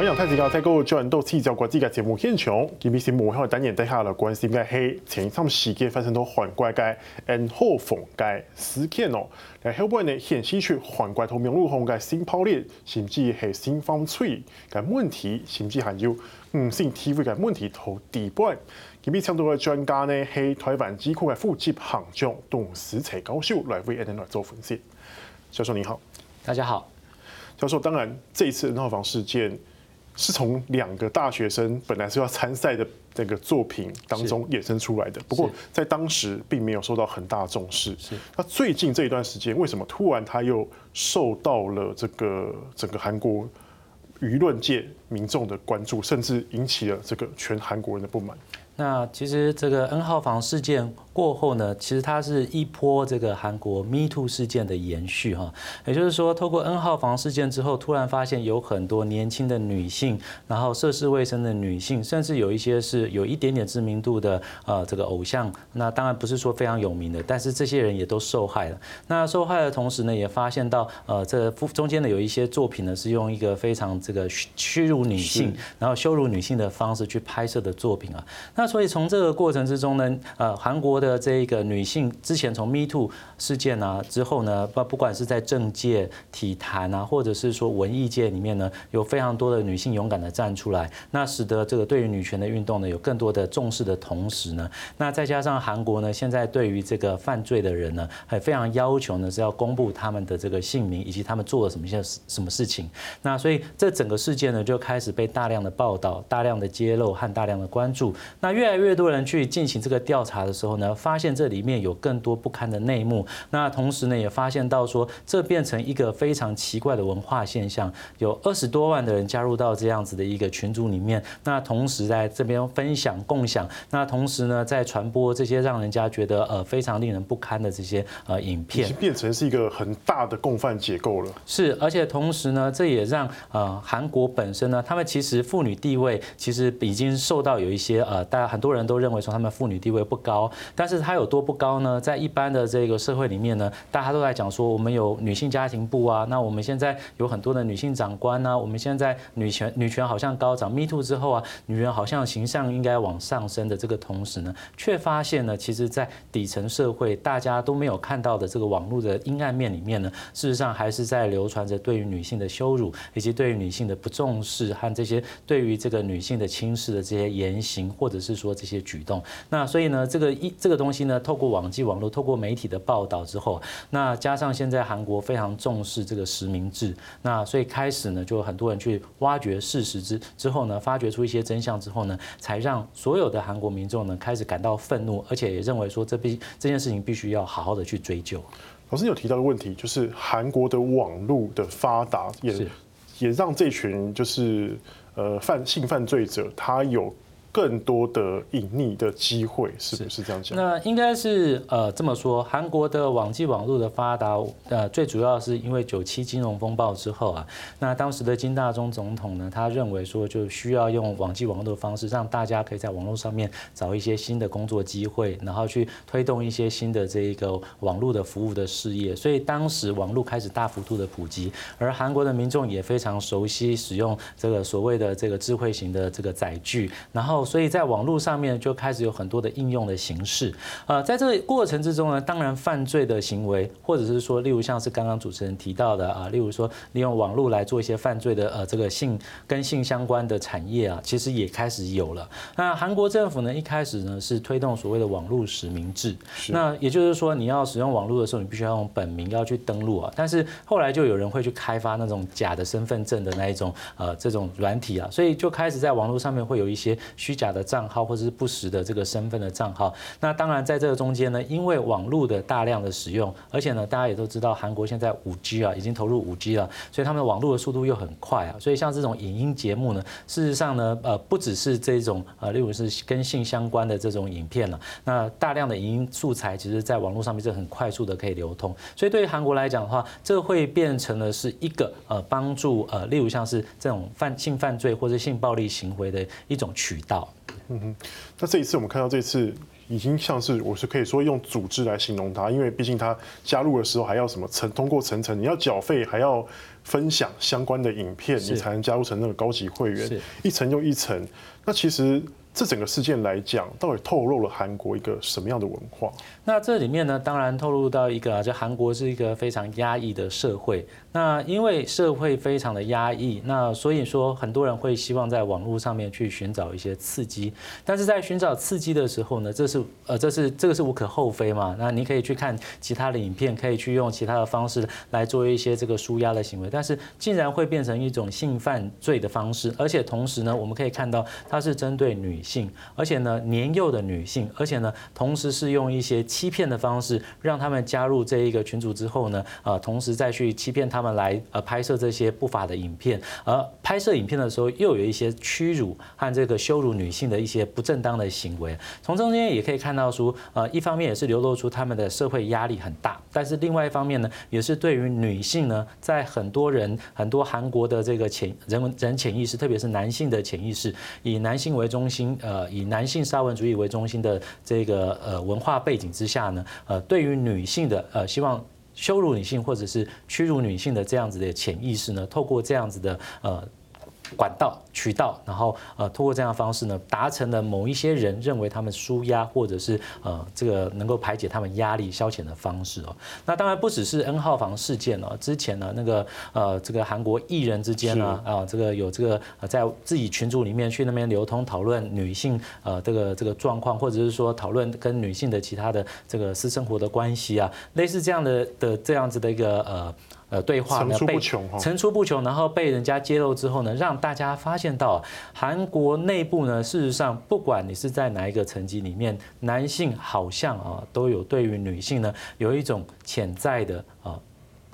欢迎太子家在各位专到七角国际嘅节目现场，今日是幕后单元底下来关心嘅系前一阵时间发生到韩国嘅 N 号房嘅事件哦。嚟后边呢显示出韩国同明路红嘅性暴力，甚至系性犯罪嘅问题，甚至还有唔性 TV 嘅问题同地位。今日请到嘅专家呢系台湾智库嘅副执行长董思齐教授来为 N 来做分析。教授你好，大家好。教授，当然这一次 N 号房事件。是从两个大学生本来是要参赛的这个作品当中衍生出来的，不过在当时并没有受到很大重视。是，那最近这一段时间，为什么突然他又受到了这个整个韩国舆论界民众的关注，甚至引起了这个全韩国人的不满？那其实这个 N 号房事件。过后呢，其实它是一波这个韩国 Me Too 事件的延续哈，也就是说，透过 N 号房事件之后，突然发现有很多年轻的女性，然后涉世未深的女性，甚至有一些是有一点点知名度的呃这个偶像，那当然不是说非常有名的，但是这些人也都受害了。那受害的同时呢，也发现到呃这中间呢有一些作品呢，是用一个非常这个屈辱女性，然后羞辱女性的方式去拍摄的作品啊。那所以从这个过程之中呢，呃韩国。的这个女性之前从 Me Too 事件啊之后呢，不不管是在政界、体坛啊，或者是说文艺界里面呢，有非常多的女性勇敢的站出来，那使得这个对于女权的运动呢有更多的重视的同时呢，那再加上韩国呢现在对于这个犯罪的人呢，还非常要求呢是要公布他们的这个姓名以及他们做了什么些什么事情，那所以这整个事件呢就开始被大量的报道、大量的揭露和大量的关注，那越来越多人去进行这个调查的时候呢。发现这里面有更多不堪的内幕，那同时呢，也发现到说，这变成一个非常奇怪的文化现象，有二十多万的人加入到这样子的一个群组里面，那同时在这边分享共享，那同时呢，在传播这些让人家觉得呃非常令人不堪的这些呃影片，已经变成是一个很大的共犯结构了。是，而且同时呢，这也让呃韩国本身呢，他们其实妇女地位其实已经受到有一些呃，大很多人都认为说他们妇女地位不高。但是他有多不高呢？在一般的这个社会里面呢，大家都在讲说，我们有女性家庭部啊，那我们现在有很多的女性长官啊，我们现在女权女权好像高涨，Me Too 之后啊，女人好像形象应该往上升的这个同时呢，却发现呢，其实在底层社会大家都没有看到的这个网络的阴暗面里面呢，事实上还是在流传着对于女性的羞辱，以及对于女性的不重视和这些对于这个女性的轻视的这些言行，或者是说这些举动。那所以呢，这个一这个东西呢。透过网际网络，透过媒体的报道之后，那加上现在韩国非常重视这个实名制，那所以开始呢，就很多人去挖掘事实之之后呢，发掘出一些真相之后呢，才让所有的韩国民众呢开始感到愤怒，而且也认为说这必这件事情必须要好好的去追究。老师有提到的问题，就是韩国的网络的发达也也让这群就是呃犯性犯罪者他有。更多的隐匿的机会，是不是这样讲？那应该是呃这么说，韩国的网际网络的发达，呃最主要是因为九七金融风暴之后啊，那当时的金大中总统呢，他认为说就需要用网际网络的方式，让大家可以在网络上面找一些新的工作机会，然后去推动一些新的这一个网络的服务的事业，所以当时网络开始大幅度的普及，而韩国的民众也非常熟悉使用这个所谓的这个智慧型的这个载具，然后。所以在网络上面就开始有很多的应用的形式，呃，在这个过程之中呢，当然犯罪的行为，或者是说，例如像是刚刚主持人提到的啊，例如说利用网络来做一些犯罪的呃，这个性跟性相关的产业啊，其实也开始有了。那韩国政府呢，一开始呢是推动所谓的网络实名制，那也就是说你要使用网络的时候，你必须要用本名要去登录啊。但是后来就有人会去开发那种假的身份证的那一种呃这种软体啊，所以就开始在网络上面会有一些虚。假的账号或者是不实的这个身份的账号，那当然在这个中间呢，因为网络的大量的使用，而且呢，大家也都知道韩国现在五 G 啊已经投入五 G 了，所以他们的网络的速度又很快啊，所以像这种影音节目呢，事实上呢，呃，不只是这种呃，例如是跟性相关的这种影片了，那大量的影音素材其实在网络上面是很快速的可以流通，所以对于韩国来讲的话，这会变成了是一个呃帮助呃，例如像是这种犯性犯罪或者性暴力行为的一种渠道。嗯哼，那这一次我们看到这次已经像是我是可以说用组织来形容它，因为毕竟它加入的时候还要什么层通过层层，你要缴费还要分享相关的影片，你才能加入成那个高级会员，一层又一层。那其实。这整个事件来讲，到底透露了韩国一个什么样的文化？那这里面呢，当然透露到一个啊，就韩国是一个非常压抑的社会。那因为社会非常的压抑，那所以说很多人会希望在网络上面去寻找一些刺激。但是在寻找刺激的时候呢，这是呃，这是这个是无可厚非嘛。那你可以去看其他的影片，可以去用其他的方式来做一些这个舒压的行为。但但是竟然会变成一种性犯罪的方式，而且同时呢，我们可以看到它是针对女性，而且呢年幼的女性，而且呢同时是用一些欺骗的方式让他们加入这一个群组之后呢，呃，同时再去欺骗他们来呃拍摄这些不法的影片，而拍摄影片的时候又有一些屈辱和这个羞辱女性的一些不正当的行为。从中间也可以看到说，呃，一方面也是流露出他们的社会压力很大，但是另外一方面呢，也是对于女性呢，在很多多人很多韩国的这个潜人文人潜意识，特别是男性的潜意识，以男性为中心，呃，以男性沙文主义为中心的这个呃文化背景之下呢，呃，对于女性的呃希望。羞辱女性或者是屈辱女性的这样子的潜意识呢，透过这样子的呃。管道渠道，然后呃，通过这样的方式呢，达成了某一些人认为他们舒压或者是呃这个能够排解他们压力消遣的方式哦。那当然不只是 N 号房事件哦，之前呢那个呃这个韩国艺人之间呢啊这个有这个在自己群组里面去那边流通讨论女性呃这个这个状况，或者是说讨论跟女性的其他的这个私生活的关系啊，类似这样的的这样子的一个呃。呃，对话呢被层出不穷，然后被人家揭露之后呢，让大家发现到韩国内部呢，事实上不管你是在哪一个层级里面，男性好像啊都有对于女性呢有一种潜在的啊。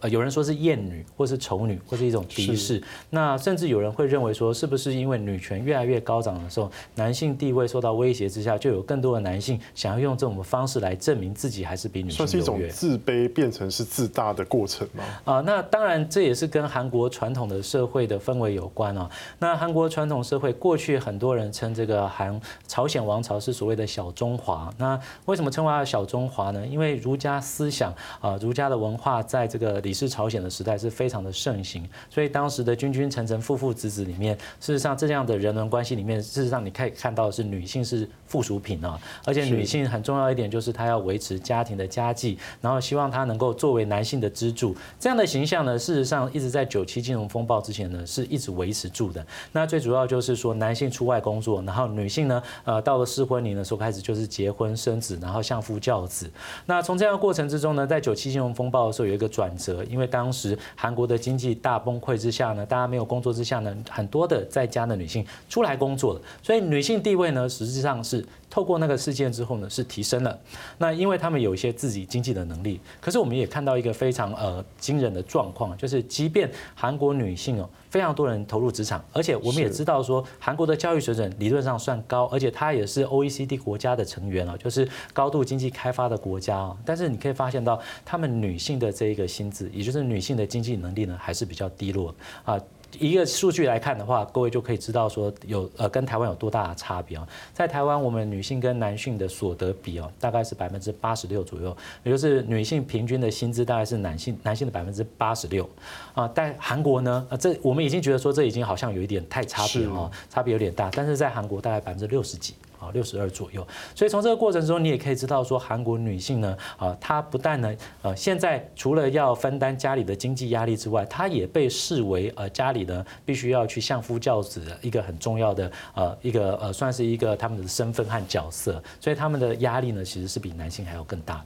呃，有人说是厌女，或是丑女，或是一种敌视。那甚至有人会认为说，是不是因为女权越来越高涨的时候，男性地位受到威胁之下，就有更多的男性想要用这种方式来证明自己还是比女性是一种自卑变成是自大的过程吗？啊，那当然这也是跟韩国传统的社会的氛围有关啊。那韩国传统社会过去很多人称这个韩朝鲜王朝是所谓的小中华。那为什么称为它小中华呢？因为儒家思想啊，儒家的文化在这个。李氏朝鲜的时代是非常的盛行，所以当时的君君臣臣、父父子子里面，事实上这样的人伦关系里面，事实上你可以看到的是女性是附属品啊，而且女性很重要一点就是她要维持家庭的家计，然后希望她能够作为男性的支柱，这样的形象呢，事实上一直在九七金融风暴之前呢是一直维持住的。那最主要就是说男性出外工作，然后女性呢，呃，到了适婚年龄的时候开始就是结婚生子，然后相夫教子。那从这样的过程之中呢，在九七金融风暴的时候有一个转折。因为当时韩国的经济大崩溃之下呢，大家没有工作之下呢，很多的在家的女性出来工作了，所以女性地位呢，实际上是透过那个事件之后呢，是提升了。那因为他们有一些自己经济的能力，可是我们也看到一个非常呃惊人的状况，就是即便韩国女性哦。非常多人投入职场，而且我们也知道说，韩国的教育水准理论上算高，而且它也是 OECD 国家的成员啊，就是高度经济开发的国家啊。但是你可以发现到，他们女性的这一个薪资，也就是女性的经济能力呢，还是比较低落啊。一个数据来看的话，各位就可以知道说有呃跟台湾有多大的差别啊。在台湾，我们女性跟男性的所得比哦，大概是百分之八十六左右，也就是女性平均的薪资大概是男性男性的百分之八十六啊。但韩国呢，这我们已经觉得说这已经好像有一点太差别了，差别有点大。但是在韩国大概百分之六十几。啊，六十二左右，所以从这个过程中，你也可以知道说，韩国女性呢，啊，她不但呢，呃，现在除了要分担家里的经济压力之外，她也被视为呃家里呢必须要去相夫教子的一个很重要的呃一个呃算是一个他们的身份和角色，所以他们的压力呢其实是比男性还要更大的。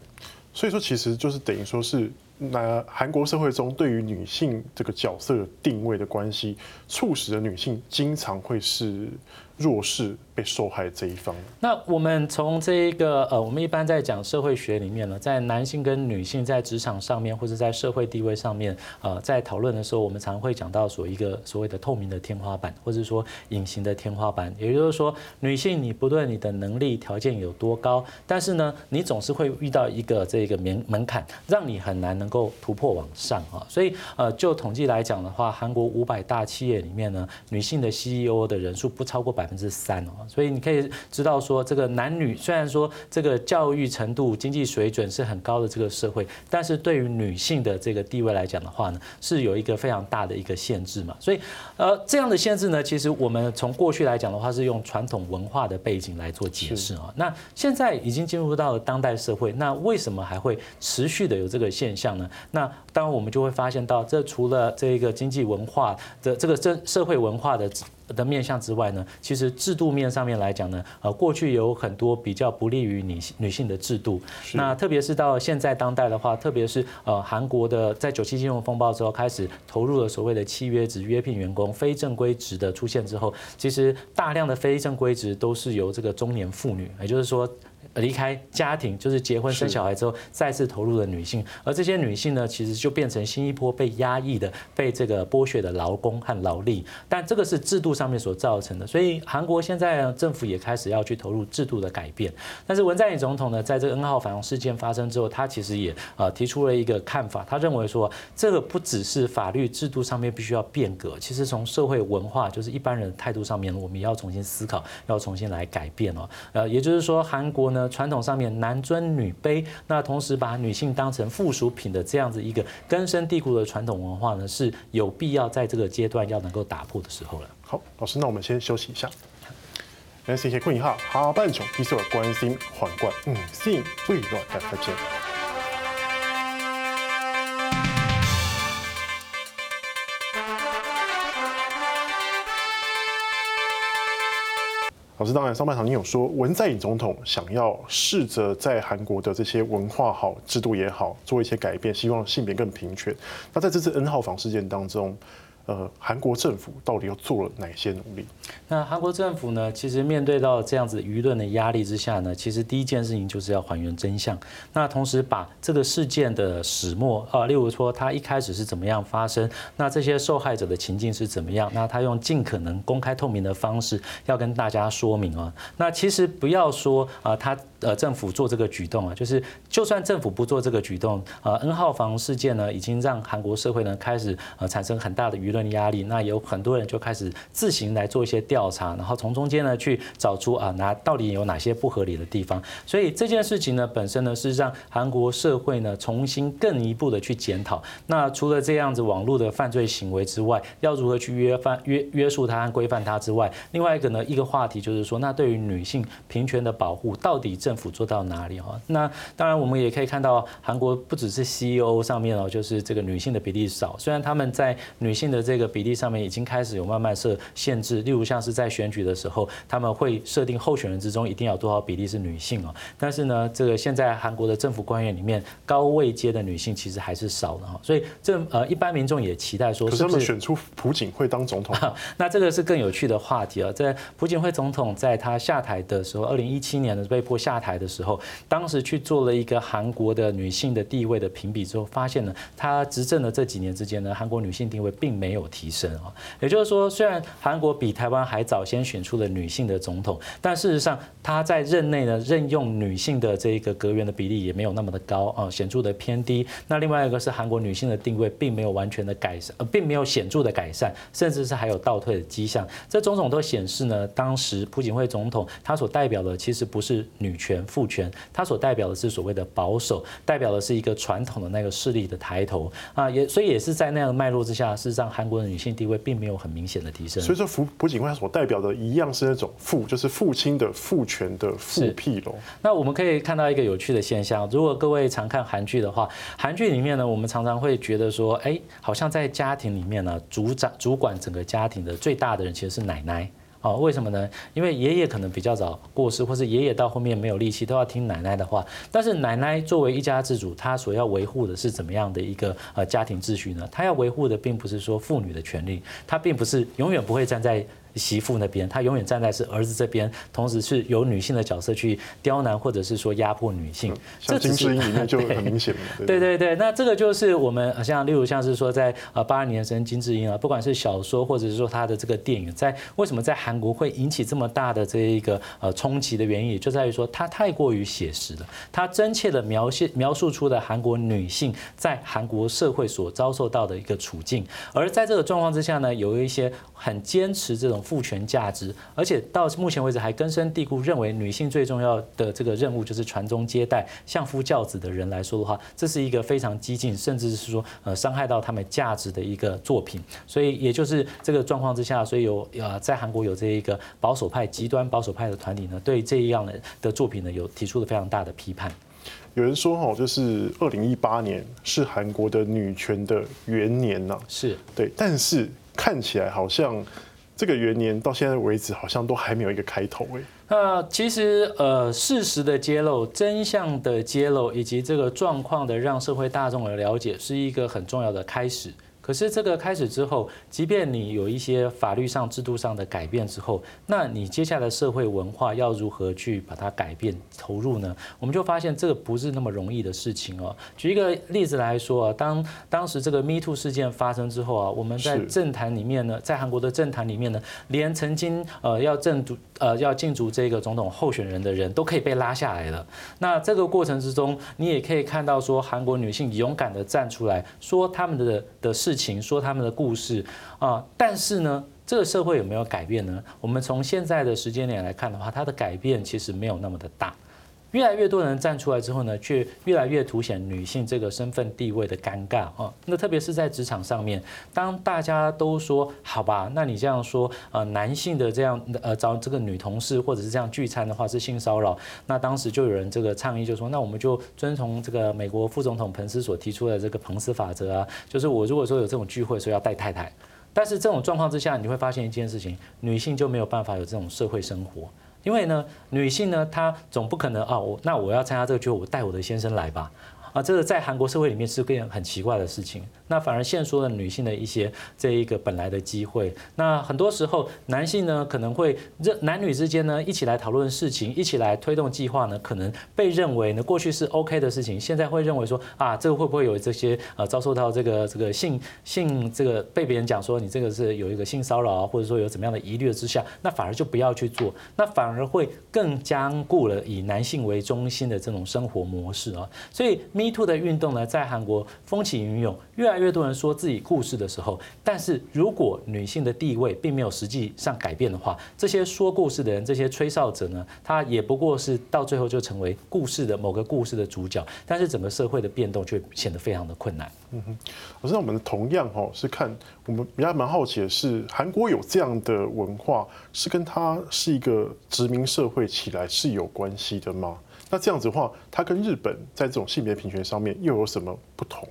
所以说，其实就是等于说是那韩国社会中对于女性这个角色定位的关系，促使的女性经常会是弱势。被受害这一方，那我们从这一个呃，我们一般在讲社会学里面呢，在男性跟女性在职场上面或者在社会地位上面，呃，在讨论的时候，我们常会讲到所一个所谓的透明的天花板，或者说隐形的天花板。也就是说，女性你不论你的能力条件有多高，但是呢，你总是会遇到一个这个门门槛，让你很难能够突破往上啊。所以呃，就统计来讲的话，韩国五百大企业里面呢，女性的 CEO 的人数不超过百分之三哦。所以你可以知道说，这个男女虽然说这个教育程度、经济水准是很高的这个社会，但是对于女性的这个地位来讲的话呢，是有一个非常大的一个限制嘛。所以呃，这样的限制呢，其实我们从过去来讲的话，是用传统文化的背景来做解释啊。那现在已经进入到了当代社会，那为什么还会持续的有这个现象呢？那当然我们就会发现到，这除了这个经济文化的这个社社会文化的。的面向之外呢，其实制度面上面来讲呢，呃，过去有很多比较不利于女性女性的制度。那特别是到现在当代的话，特别是呃韩国的在九七金融风暴之后开始投入了所谓的契约职约聘员工、非正规职的出现之后，其实大量的非正规职都是由这个中年妇女，也就是说。离开家庭就是结婚生小孩之后再次投入的女性，而这些女性呢，其实就变成新一波被压抑的、被这个剥削的劳工和劳力。但这个是制度上面所造成的，所以韩国现在政府也开始要去投入制度的改变。但是文在寅总统呢，在这个 N 号房事件发生之后，他其实也呃提出了一个看法，他认为说，这个不只是法律制度上面必须要变革，其实从社会文化，就是一般人的态度上面，我们也要重新思考，要重新来改变哦。呃，也就是说，韩国呢。传统上面男尊女卑，那同时把女性当成附属品的这样子一个根深蒂固的传统文化呢，是有必要在这个阶段要能够打破的时候了。好，老师，那我们先休息一下。感，谢谢坤一下，下半场继续关心皇冠，嗯，性未来的发展。老师，当然，上半场你有说文在寅总统想要试着在韩国的这些文化好、制度也好，做一些改变，希望性别更平权。那在这次 N 号房事件当中，呃，韩国政府到底又做了哪些努力？那韩国政府呢，其实面对到这样子舆论的压力之下呢，其实第一件事情就是要还原真相。那同时把这个事件的始末啊，例如说它一开始是怎么样发生，那这些受害者的情境是怎么样，那他用尽可能公开透明的方式要跟大家说明啊。那其实不要说啊，他。呃，政府做这个举动啊，就是就算政府不做这个举动，呃，N 号房事件呢，已经让韩国社会呢开始呃产生很大的舆舆论压力。那有很多人就开始自行来做一些调查，然后从中间呢去找出啊，哪到底有哪些不合理的地方。所以这件事情呢本身呢是让韩国社会呢重新更一步的去检讨。那除了这样子网络的犯罪行为之外，要如何去约范约约束它和规范它之外，另外一个呢一个话题就是说，那对于女性平权的保护到底政府做到哪里哈？那当然，我们也可以看到，韩国不只是 CEO 上面哦，就是这个女性的比例少。虽然他们在女性的这个比例上面已经开始有慢慢设限制，例如像是在选举的时候，他们会设定候选人之中一定要多少比例是女性哦。但是呢，这个现在韩国的政府官员里面高位阶的女性其实还是少的哈。所以这呃，一般民众也期待说，可是他们选出朴槿惠当总统，那这个是更有趣的话题啊。在朴槿惠总统在他下台的时候，二零一七年的被迫下台的时候。时候，当时去做了一个韩国的女性的地位的评比之后，发现呢，她执政的这几年之间呢，韩国女性地位并没没有提升啊。也就是说，虽然韩国比台湾还早先选出了女性的总统，但事实上，她在任内呢，任用女性的这一个阁员的比例也没有那么的高啊，显著的偏低。那另外一个是韩国女性的定位并没有完全的改善，呃，并没有显著的改善，甚至是还有倒退的迹象。这种种都显示呢，当时朴槿惠总统她所代表的其实不是女权父权，她所代表的是所谓的保守，代表的是一个传统的那个势力的抬头啊，也所以也是在那样的脉络之下，事实上韩国的女性地位并没有很明显的提升。所以说，朴朴槿惠所代表的一样是那种父，就是父亲的父权的父辟喽。那我们可以看到一个有趣的现象，如果各位常看韩剧的话，韩剧里面呢，我们常常会觉得说，哎，好像在家庭里面呢，主掌主管整个家庭的最大的人其实是奶奶。哦，为什么呢？因为爷爷可能比较早过世，或是爷爷到后面没有力气，都要听奶奶的话。但是奶奶作为一家之主，她所要维护的是怎么样的一个呃家庭秩序呢？她要维护的并不是说妇女的权利，她并不是永远不会站在媳妇那边，他永远站在是儿子这边，同时是由女性的角色去刁难或者是说压迫女性。这金智英里面就很 明显嘛。对对对，那这个就是我们像例如像是说在呃八二年生金智英啊，不管是小说或者是说他的这个电影，在为什么在韩国会引起这么大的这一个呃冲击的原因，也就在于说他太过于写实了，他真切的描写描述出了韩国女性在韩国社会所遭受到的一个处境，而在这个状况之下呢，有一些很坚持这种父权价值，而且到目前为止还根深蒂固认为女性最重要的这个任务就是传宗接代、相夫教子的人来说的话，这是一个非常激进，甚至是说呃伤害到他们价值的一个作品。所以也就是这个状况之下，所以有呃在韩国有这一个保守派、极端保守派的团体呢，对这样的的作品呢有提出了非常大的批判。有人说哈，就是二零一八年是韩国的女权的元年呐，是对，但是看起来好像这个元年到现在为止，好像都还没有一个开头哎。那其实呃，事实的揭露、真相的揭露，以及这个状况的让社会大众的了解，是一个很重要的开始。可是这个开始之后，即便你有一些法律上、制度上的改变之后，那你接下来社会文化要如何去把它改变、投入呢？我们就发现这个不是那么容易的事情哦。举一个例子来说啊，当当时这个 Me Too 事件发生之后啊，我们在政坛里面呢，在韩国的政坛里面呢，连曾经呃要正主呃要竞逐这个总统候选人的人都可以被拉下来了。那这个过程之中，你也可以看到说，韩国女性勇敢的站出来说他们的的事情。情说他们的故事啊，但是呢，这个社会有没有改变呢？我们从现在的时间点来看的话，它的改变其实没有那么的大。越来越多人站出来之后呢，却越来越凸显女性这个身份地位的尴尬啊。那特别是在职场上面，当大家都说好吧，那你这样说，呃，男性的这样呃找这个女同事或者是这样聚餐的话是性骚扰，那当时就有人这个倡议，就说那我们就遵从这个美国副总统彭斯所提出的这个彭斯法则啊，就是我如果说有这种聚会，说要带太太，但是这种状况之下，你会发现一件事情，女性就没有办法有这种社会生活。因为呢，女性呢，她总不可能啊，我那我要参加这个聚会，我带我的先生来吧。啊，这个在韩国社会里面是件很奇怪的事情。那反而限缩了女性的一些这一个本来的机会。那很多时候，男性呢可能会这男女之间呢一起来讨论事情，一起来推动计划呢，可能被认为呢过去是 OK 的事情，现在会认为说啊，这个会不会有这些呃遭受到这个这个性性这个被别人讲说你这个是有一个性骚扰啊，或者说有怎么样的疑虑之下，那反而就不要去做，那反而会更僵固了以男性为中心的这种生活模式啊。所以。Me Too 的运动呢，在韩国风起云涌，越来越多人说自己故事的时候，但是如果女性的地位并没有实际上改变的话，这些说故事的人，这些吹哨者呢，他也不过是到最后就成为故事的某个故事的主角，但是整个社会的变动却显得非常的困难。嗯哼，可是我们同样哈是看我们比较蛮好奇的是，韩国有这样的文化，是跟它是一个殖民社会起来是有关系的吗？那这样子的话，它跟日本在这种性别平权上面又有什么不同？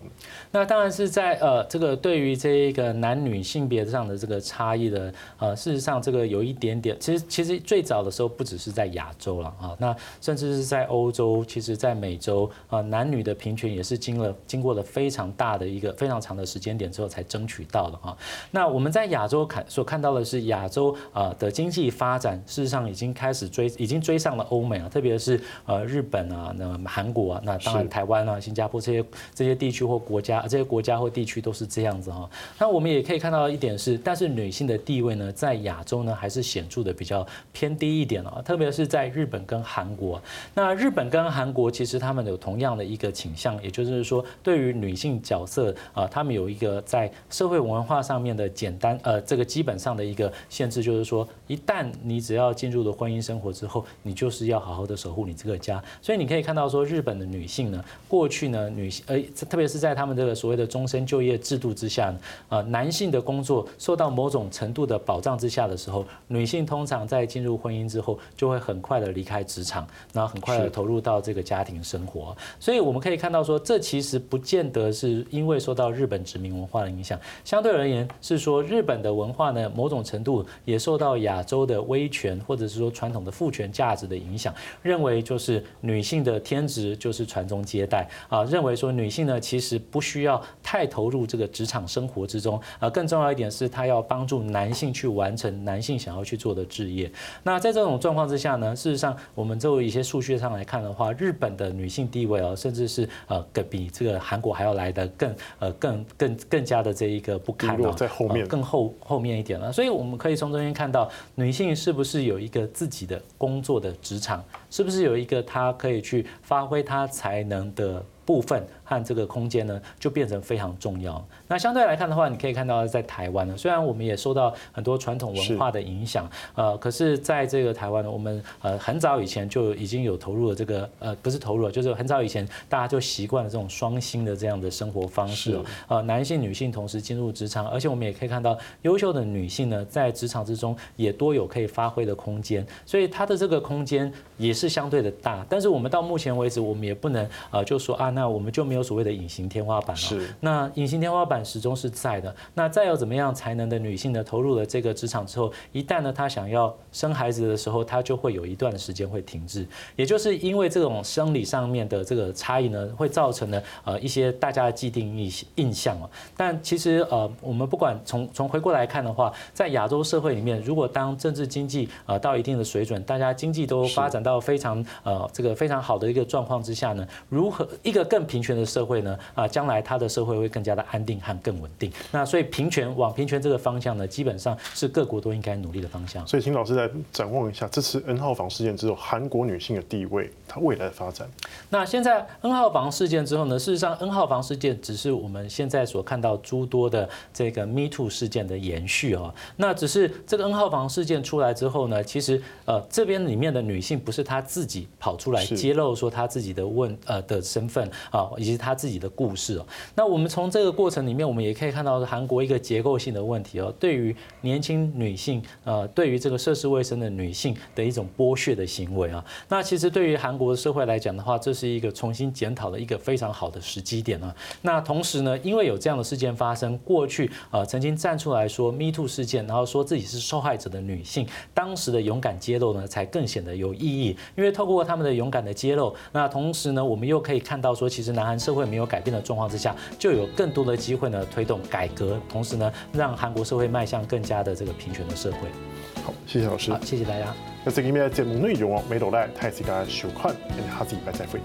那当然是在呃，这个对于这个男女性别上的这个差异的呃，事实上这个有一点点，其实其实最早的时候不只是在亚洲了啊，那甚至是在欧洲，其实在美洲啊，男女的平权也是经了经过了非常大的一个非常长的时间点之后才争取到的啊。那我们在亚洲看所看到的是亚洲啊的经济发展，事实上已经开始追，已经追上了欧美啊，特别是呃。日本啊，那韩国啊，那当然台湾啊、新加坡这些这些地区或国家，这些国家或地区都是这样子哈。那我们也可以看到一点是，但是女性的地位呢，在亚洲呢还是显著的比较偏低一点啊，特别是在日本跟韩国。那日本跟韩国其实他们有同样的一个倾向，也就是说，对于女性角色啊，他们有一个在社会文化上面的简单呃这个基本上的一个限制，就是说，一旦你只要进入了婚姻生活之后，你就是要好好的守护你这个家。所以你可以看到说，日本的女性呢，过去呢，女性，呃，特别是在他们这个所谓的终身就业制度之下，呃，男性的工作受到某种程度的保障之下的时候，女性通常在进入婚姻之后，就会很快的离开职场，然后很快的投入到这个家庭生活。所以我们可以看到说，这其实不见得是因为受到日本殖民文化的影响，相对而言是说日本的文化呢，某种程度也受到亚洲的威权或者是说传统的父权价值的影响，认为就是。女性的天职就是传宗接代啊，认为说女性呢其实不需要太投入这个职场生活之中啊，更重要一点是她要帮助男性去完成男性想要去做的职业。那在这种状况之下呢，事实上我们作为一些数据上来看的话，日本的女性地位哦，甚至是呃更比这个韩国还要来的更呃更更更加的这一个不堪哦，在后面更后后面一点了。所以我们可以从中间看到，女性是不是有一个自己的工作的职场，是不是有一个他可以去发挥他才能的部分。和这个空间呢，就变成非常重要。那相对来看的话，你可以看到在台湾呢，虽然我们也受到很多传统文化的影响，呃，可是在这个台湾呢，我们呃很早以前就已经有投入了这个呃不是投入了，就是很早以前大家就习惯了这种双薪的这样的生活方式，呃，男性女性同时进入职场，而且我们也可以看到优秀的女性呢，在职场之中也多有可以发挥的空间，所以她的这个空间也是相对的大。但是我们到目前为止，我们也不能呃就说啊，那我们就没有。所谓的隐形天花板哦，是那隐形天花板始终是在的。那再有怎么样才能的女性呢？投入了这个职场之后，一旦呢她想要生孩子的时候，她就会有一段时间会停滞。也就是因为这种生理上面的这个差异呢，会造成呢呃一些大家的既定印印象哦。但其实呃我们不管从从回过来看的话，在亚洲社会里面，如果当政治经济呃到一定的水准，大家经济都发展到非常呃这个非常好的一个状况之下呢，如何一个更平权的社会呢？啊，将来他的社会会更加的安定和更稳定。那所以平权往平权这个方向呢，基本上是各国都应该努力的方向。所以，请老师来展望一下这次 N 号房事件之后，韩国女性的地位，它未来的发展。那现在 N 号房事件之后呢，事实上 N 号房事件只是我们现在所看到诸多的这个 Me Too 事件的延续哦。那只是这个 N 号房事件出来之后呢，其实呃这边里面的女性不是她自己跑出来揭露说她自己的问呃的身份啊，以及他自己。的故事哦，那我们从这个过程里面，我们也可以看到韩国一个结构性的问题哦，对于年轻女性，呃，对于这个涉世未深的女性的一种剥削的行为啊。那其实对于韩国的社会来讲的话，这是一个重新检讨的一个非常好的时机点啊。那同时呢，因为有这样的事件发生，过去呃曾经站出来说 “Me Too” 事件，然后说自己是受害者的女性，当时的勇敢揭露呢，才更显得有意义。因为透过他们的勇敢的揭露，那同时呢，我们又可以看到说，其实南韩社会没有。改变的状况之下，就有更多的机会呢，推动改革，同时呢，让韩国社会迈向更加的这个平权的社会。好，谢谢老师。好，谢谢大家。那这里面的节目内容哦，没落来，太谢大家收看，下次再会。